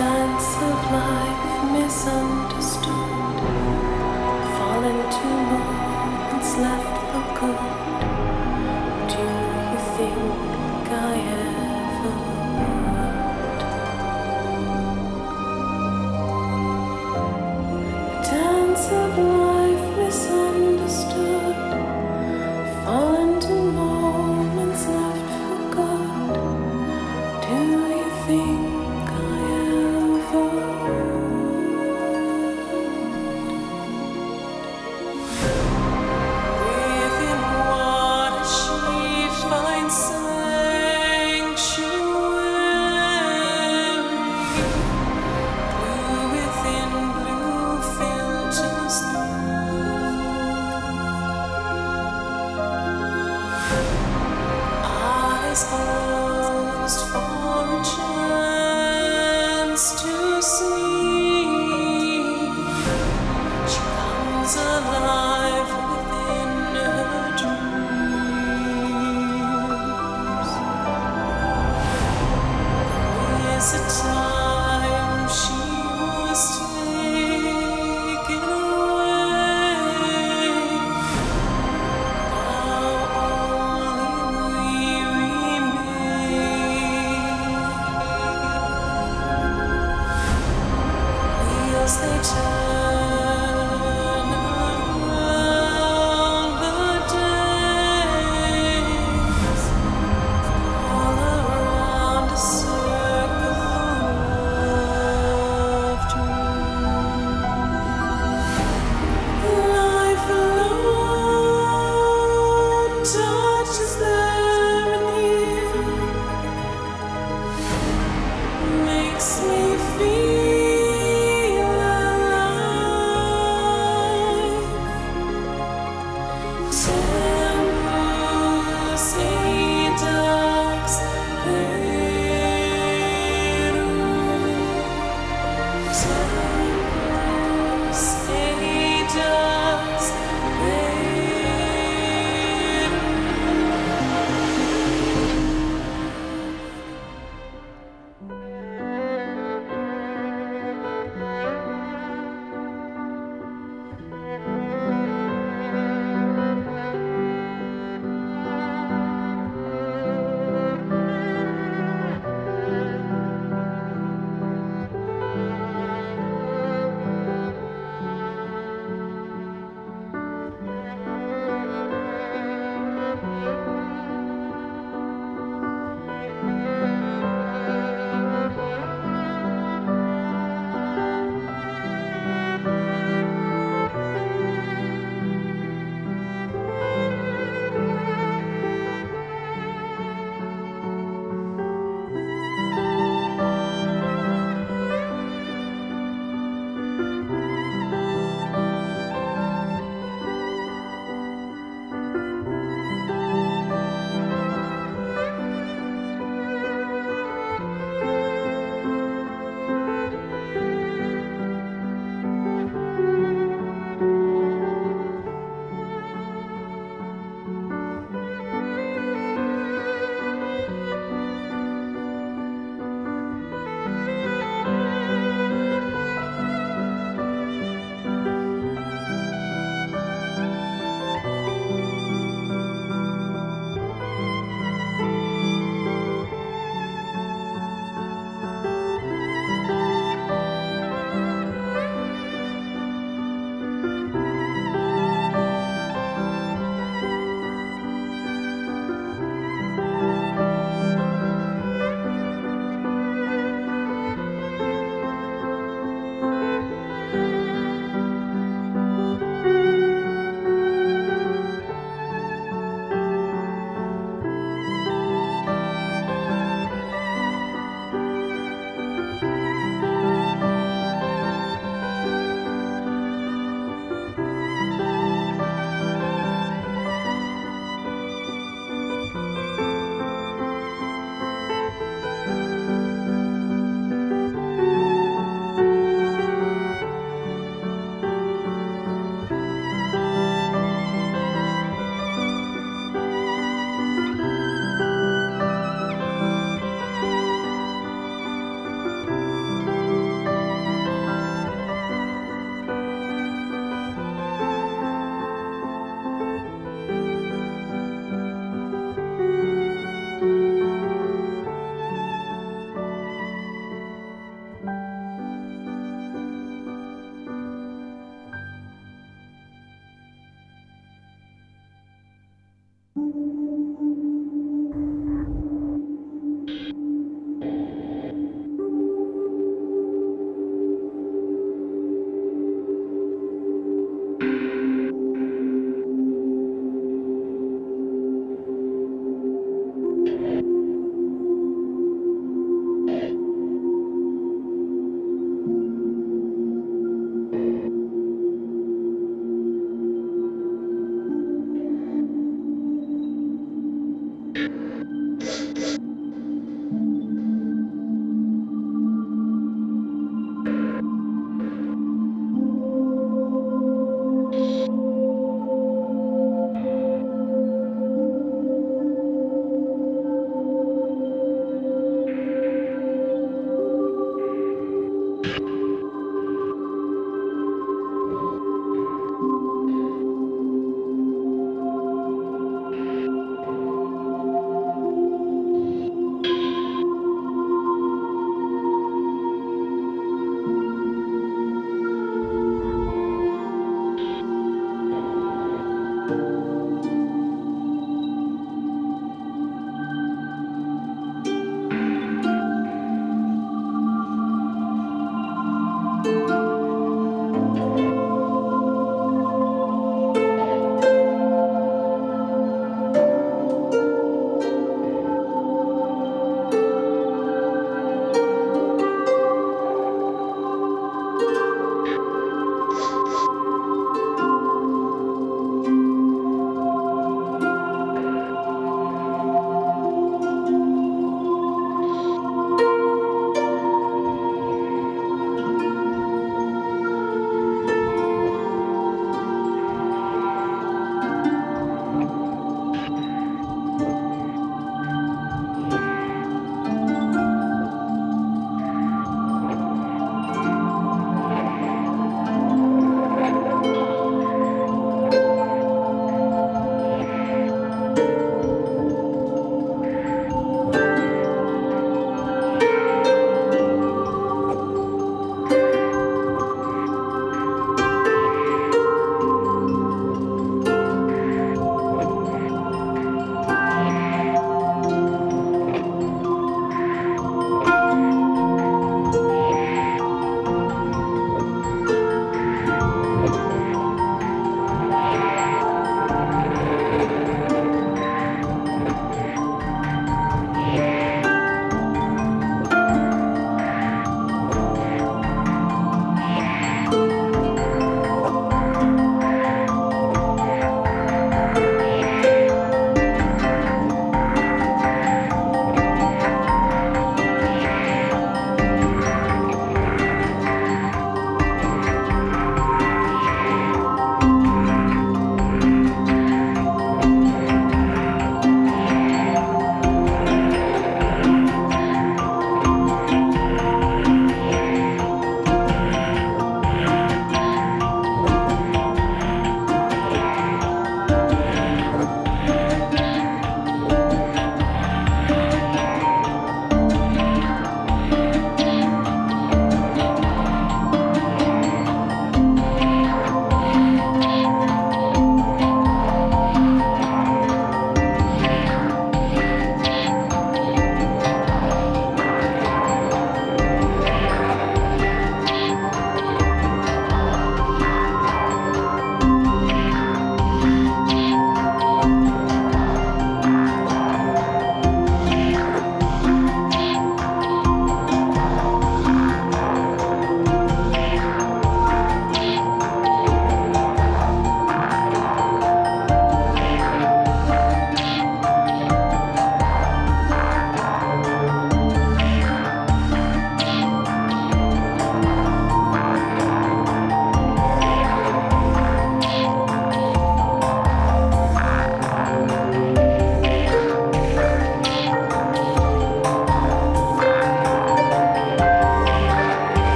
dance of life misunderstood. Fallen two moments left for good.